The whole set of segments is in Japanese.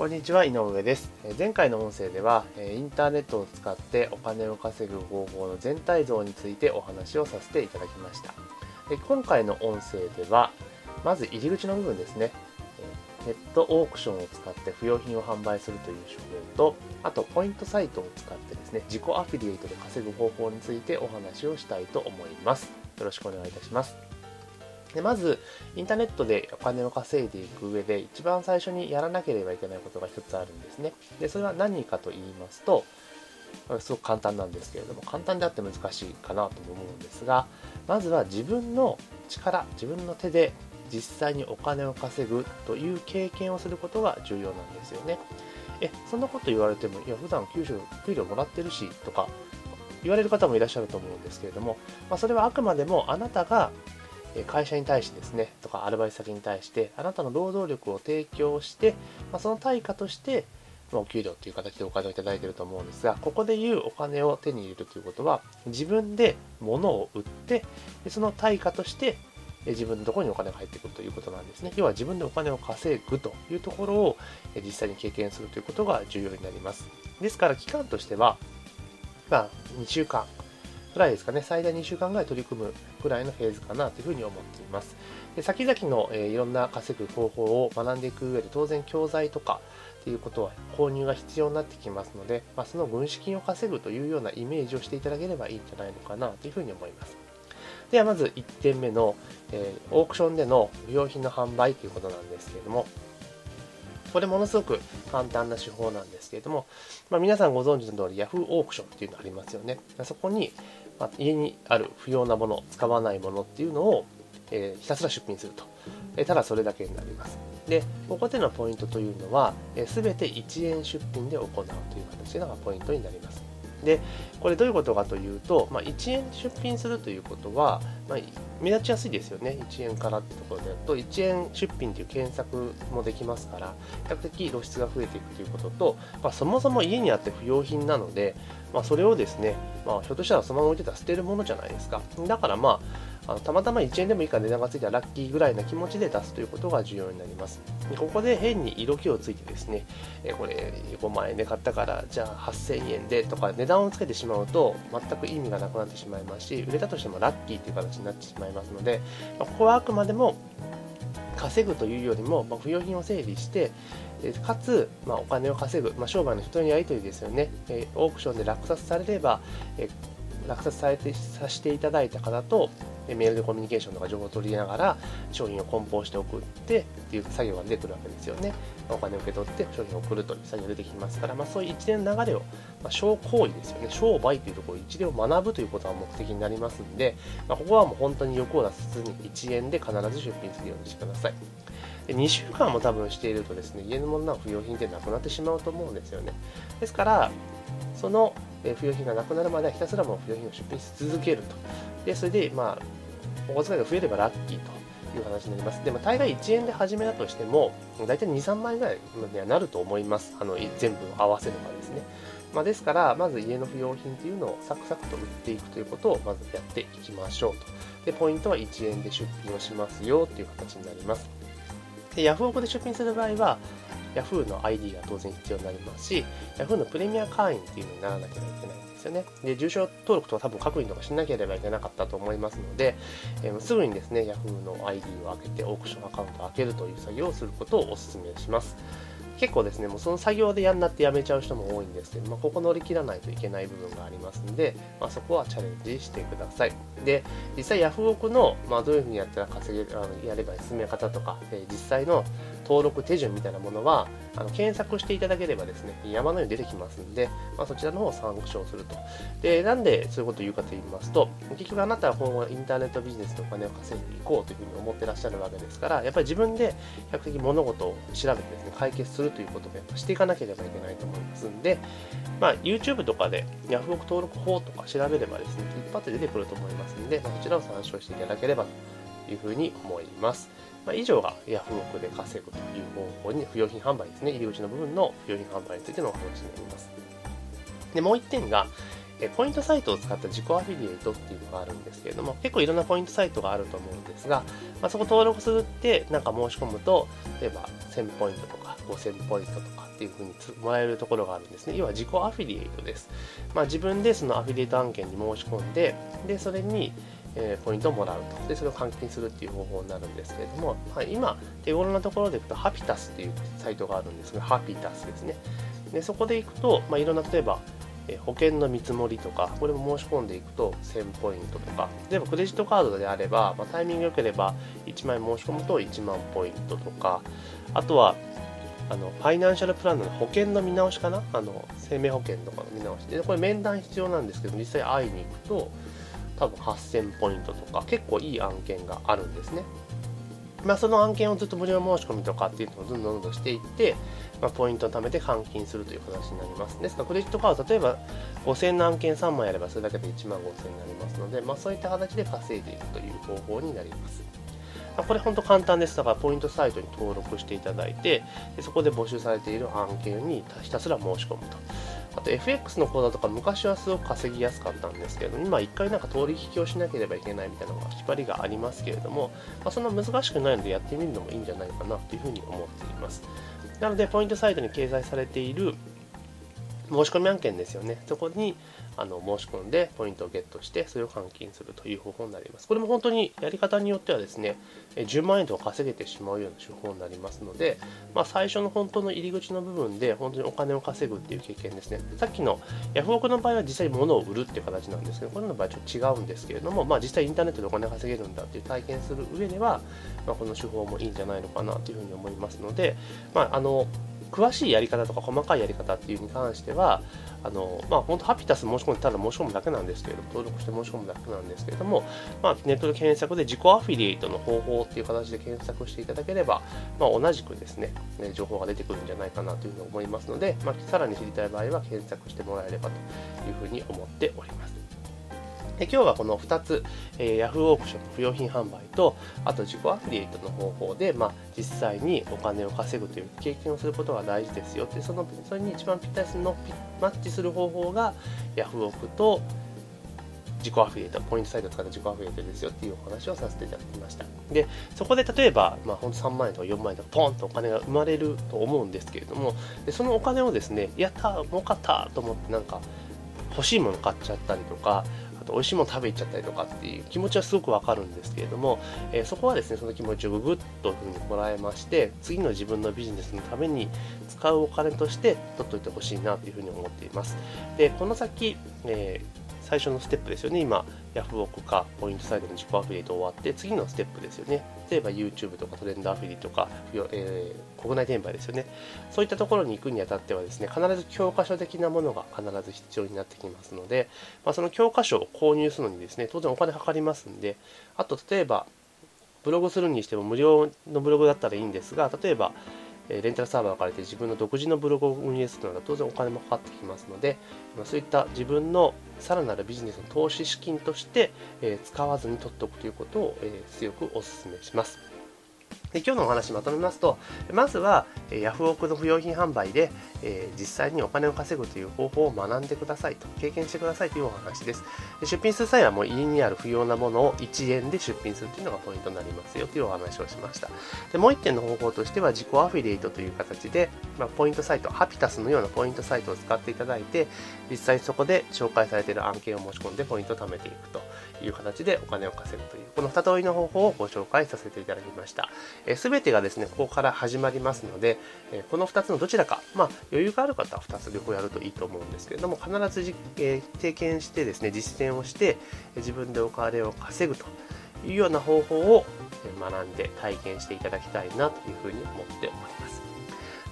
こんにちは井上です。前回の音声ではインターネットを使ってお金を稼ぐ方法の全体像についてお話をさせていただきました。今回の音声ではまず入り口の部分ですね。ネットオークションを使って不要品を販売するという手法とあとポイントサイトを使ってですね自己アフィリエイトで稼ぐ方法についてお話をしたいと思います。よろしくお願いいたします。でまず、インターネットでお金を稼いでいく上で、一番最初にやらなければいけないことが一つあるんですね。で、それは何かと言いますと、すごく簡単なんですけれども、簡単であって難しいかなと思うんですが、まずは自分の力、自分の手で実際にお金を稼ぐという経験をすることが重要なんですよね。え、そんなこと言われても、いや、普段給料給料もらってるし、とか言われる方もいらっしゃると思うんですけれども、まあ、それはあくまでもあなたが会社に対してですね、とかアルバイト先に対して、あなたの労働力を提供して、まあ、その対価として、お給料という形でお金をいただいていると思うんですが、ここでいうお金を手に入れるということは、自分で物を売って、その対価として自分のところにお金が入ってくるということなんですね。要は自分でお金を稼ぐというところを実際に経験するということが重要になります。ですから期間としては、まあ、2週間ぐらいですかね、最大2週間ぐらい取り組むぐらいのフェーズかなというふうに思っています。で先々の、えー、いろんな稼ぐ方法を学んでいく上で当然教材とかっていうことは購入が必要になってきますので、まあ、その軍資金を稼ぐというようなイメージをしていただければいいんじゃないのかなというふうに思います。ではまず1点目の、えー、オークションでの不用品の販売ということなんですけれども、これものすごく簡単な手法なんですけれども、まあ、皆さんご存知の通り Yahoo オークションっていうのありますよね。そこに、まあ、家にある不要なもの、使わないものっていうのを、えー、ひたすら出品すると。えー、ただそれだけになります。で、ここでのポイントというのは、す、え、べ、て1円出品で行うという形がポイントになります。で、これどういうことかというと、まあ、1円出品するということは、まあ、目立ちやすいですよね。1円からってところでやると、1円出品という検索もできますから、比較的露出が増えていくということと、まあ、そもそも家にあって不要品なので、まあ、それをですね、まあ、ひょっとしたらそのまま置いてたら捨てるものじゃないですか。だからまあ、あのたまたま1円でもいいから値段がついたらラッキーぐらいな気持ちで出すということが重要になります。ここで変に色気をついてですね、えこれ5万円で買ったからじゃあ8000円でとか値段をつけてしまうと全く意味がなくなってしまいますし、売れたとしてもラッキーという形になってしまいますので、まここはあくまでも稼ぐというよりも、ま不要品を整理して、かつ、ま、お金を稼ぐ、ま、商売の人のやり取りですよね、え、オークションで落札されれば、え、落札されてさせていただいた方と、メールでコミュニケーションとか情報を取りながら商品を梱包して送ってっていう作業が出てくるわけですよね。お金を受け取って商品を送るという作業が出てきますから、まあ、そういう一連の流れを、まあ、商行為ですよね。商売というところを一連を学ぶということが目的になりますんで、まあ、ここはもう本当に欲を出さずに1円で必ず出品するようにしてください。で2週間も多分しているとですね、家のものの不要品ってなくなってしまうと思うんですよね。ですから、その不要品がなくなるまではひたすらもう不要品を出品し続けると。で、それで、まあ、お小遣いが増えればラッキーという話になります。でも大概1円で始めたとしても、大体2、3万円ぐらいにはなると思います。あの全部合わせればですね。まあ、ですから、まず家の不要品というのをサクサクと売っていくということをまずやっていきましょうと。で、ポイントは1円で出品をしますよという形になります。で、ヤフオクで出品する場合は、Yahoo の ID が当然必要になりますし、Yahoo のプレミア会員っていうのにならなければいけないんですよね。で、住所登録とか多分確認とかしなければいけなかったと思いますので、えー、すぐにですね、Yahoo の ID を開けてオークションアカウントを開けるという作業をすることをお勧めします。結構ですね、もうその作業でやんなってやめちゃう人も多いんですけど、まあ、ここ乗り切らないといけない部分がありますんで、まあ、そこはチャレンジしてください。で、実際ヤフオクの、まあ、どういうふうにやったら稼げる、あのやれば進め方とか、えー、実際の登録手順みたいなものは、あの検索していただければですね、山のように出てきますんで、まあ、そちらの方を参照すると。で、なんでそういうことを言うかと言いますと、結局あなたは今後インターネットビジネスでお金を稼いでいこうというふうに思ってらっしゃるわけですから、やっぱり自分で比較的物事を調べてですね、解決するということをやっぱしていかなければいけないと思いますんで、まあ、YouTube とかで Yahoo 登録法とか調べればですね、一発で出てくると思いますんで、まあ、そちらを参照していただければというふうに思います。まあ、以上が Yahoo オクで稼ぐという方法に、不用品販売ですね、入り口の部分の不用品販売についてのお話になります。で、もう一点が、ポイントサイトを使った自己アフィリエイトっていうのがあるんですけれども、結構いろんなポイントサイトがあると思うんですが、まあ、そこ登録するってなんか申し込むと、例えば1000ポイントとか5000ポイントとかっっていうふうにもらえるところがあるんですね。要は自己アフィリエイトです。まあ、自分でそのアフィリエイト案件に申し込んで、で、それに、えー、ポイントをもらうと。で、それを換金するっていう方法になるんですけれども、はい、今、手頃なところでいくと、ハピタスっていうサイトがあるんですが、ハピタスですね。で、そこでいくと、まあ、いろんな、例えばえ、保険の見積もりとか、これも申し込んでいくと1000ポイントとか、例えばクレジットカードであれば、まあ、タイミング良ければ1万円申し込むと1万ポイントとか、あとは、あのファイナンシャルプランの保険の見直しかな？あの生命保険とかの見直しでこれ面談必要なんですけど実際会いに行くと多分8000ポイントとか結構いい案件があるんですねまあ、その案件をずっと無料申し込みとかっていうのをどんどんどんどんしていって、まあ、ポイントを貯めて換金するという形になります。ですから、クレジットカード、例えば5000の案件3枚やればそれだけで1万5000になりますので、まあ、そういった形で稼いでいくという方法になります。ま、これ本当簡単です。だから、ポイントサイトに登録していただいて、でそこで募集されている案件にひたすら申し込むと。あと FX の口座とか昔はすごく稼ぎやすかったんですけれども、今一回なんか取引をしなければいけないみたいなのが縛りがありますけれども、まあ、そんな難しくないのでやってみるのもいいんじゃないかなというふうに思っています。なので、ポイントサイトに掲載されている申し込み案件ですよね。そこにあの申し込んでポイントをゲットしてそれを換金するという方法になります。これも本当にやり方によってはですね、10万円とか稼げてしまうような手法になりますので、まあ、最初の本当の入り口の部分で本当にお金を稼ぐっていう経験ですね。さっきのヤフオクの場合は実際に物を売るっていう形なんですけど、これの場合はちょっと違うんですけれども、まあ、実際インターネットでお金稼げるんだっていう体験する上では、まあ、この手法もいいんじゃないのかなというふうに思いますので、まあ、あの詳しいやり方とか細かいやり方っていうに関しては、あのまあ、本当、ハピタス申し込んでただ申し込むだけなんですけれども、登録して申し込むだけなんですけれども、まあ、ネットで検索で自己アフィリエイトの方法っていう形で検索していただければ、まあ、同じくですね、情報が出てくるんじゃないかなというふうに思いますので、まあ、さらに知りたい場合は検索してもらえればというふうに思っております。で今日はこの2つ、えー、Yahoo オークションの不用品販売と、あと自己アフィリエイトの方法で、まあ、実際にお金を稼ぐという経験をすることが大事ですよでそのそれに一番ぴったりするのマッチする方法が Yahoo オークと自己アフィリエイト、ポイントサイトを使った自己アフィリエイトですよっていうお話をさせていただきました。で、そこで例えば、まあ、ほんと3万円とか4万円とかポンとお金が生まれると思うんですけれども、でそのお金をですね、やった儲かったと思ってなんか欲しいもの買っちゃったりとか、あと美味しいもの食べちゃったりとかっていう気持ちはすごくわかるんですけれども、えー、そこはですね、その気持ちをググッとふうにもらえまして、次の自分のビジネスのために使うお金として取っといてほしいなというふうに思っています。で、この先、えー最初のステップですよね。今、ヤフオクかポイントサイトの自己アフィリエイト終わって、次のステップですよね。例えば YouTube とかトレンドアフィリとか、えー、国内転売ですよね。そういったところに行くにあたってはですね、必ず教科書的なものが必ず必要になってきますので、まあ、その教科書を購入するのにですね、当然お金かかりますんで、あと例えば、ブログするにしても無料のブログだったらいいんですが、例えば、レンタルサーバーを借りて自分の独自のブログを運営するのは当然お金もかかってきますので、そういった自分のさらなるビジネスの投資資金として使わずに取っておくということを強くお勧めします。で今日のお話まとめますと、まずは、えヤフオクの不用品販売で、えー、実際にお金を稼ぐという方法を学んでくださいと、経験してくださいというお話です。で出品する際はもう家にある不要なものを1円で出品するというのがポイントになりますよというお話をしました。でもう1点の方法としては自己アフィリエイトという形で、まあ、ポイントサイト、ハピタスのようなポイントサイトを使っていただいて、実際そこで紹介されている案件を申し込んでポイントを貯めていくという形でお金を稼ぐという、この2通りの方法をご紹介させていただきました。す、べ、てがですね、ここから始まりますので、えこの2つのどちらか、まあ、余裕がある方は2つ両方やるといいと思うんですけれども、必ずじ、えー、経験してですね、実践をして、自分でお金を稼ぐというような方法を学んで体験していただきたいなというふうに思っております。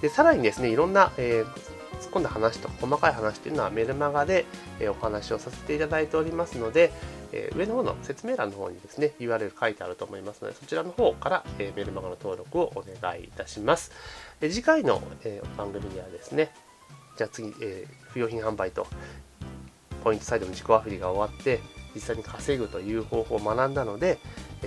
でさらにですね、いろんな、えー突っ込んだ話とか細かい話というのはメルマガで、えお話をさせていただいておりますので、え上の方の説明欄の方にですね URL 書いてあると思いますのでそちらの方から、えメルマガの登録をお願いいたします。え次回の、え番組ではですねじゃあ次、え不用品販売とポイントサイドの自己アフリが終わって実際に稼ぐという方法を学んだので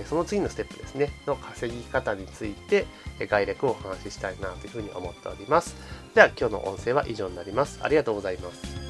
その次のステップですねの稼ぎ方について概略をお話ししたいなというふうに思っております。では今日の音声は以上になります。ありがとうございます。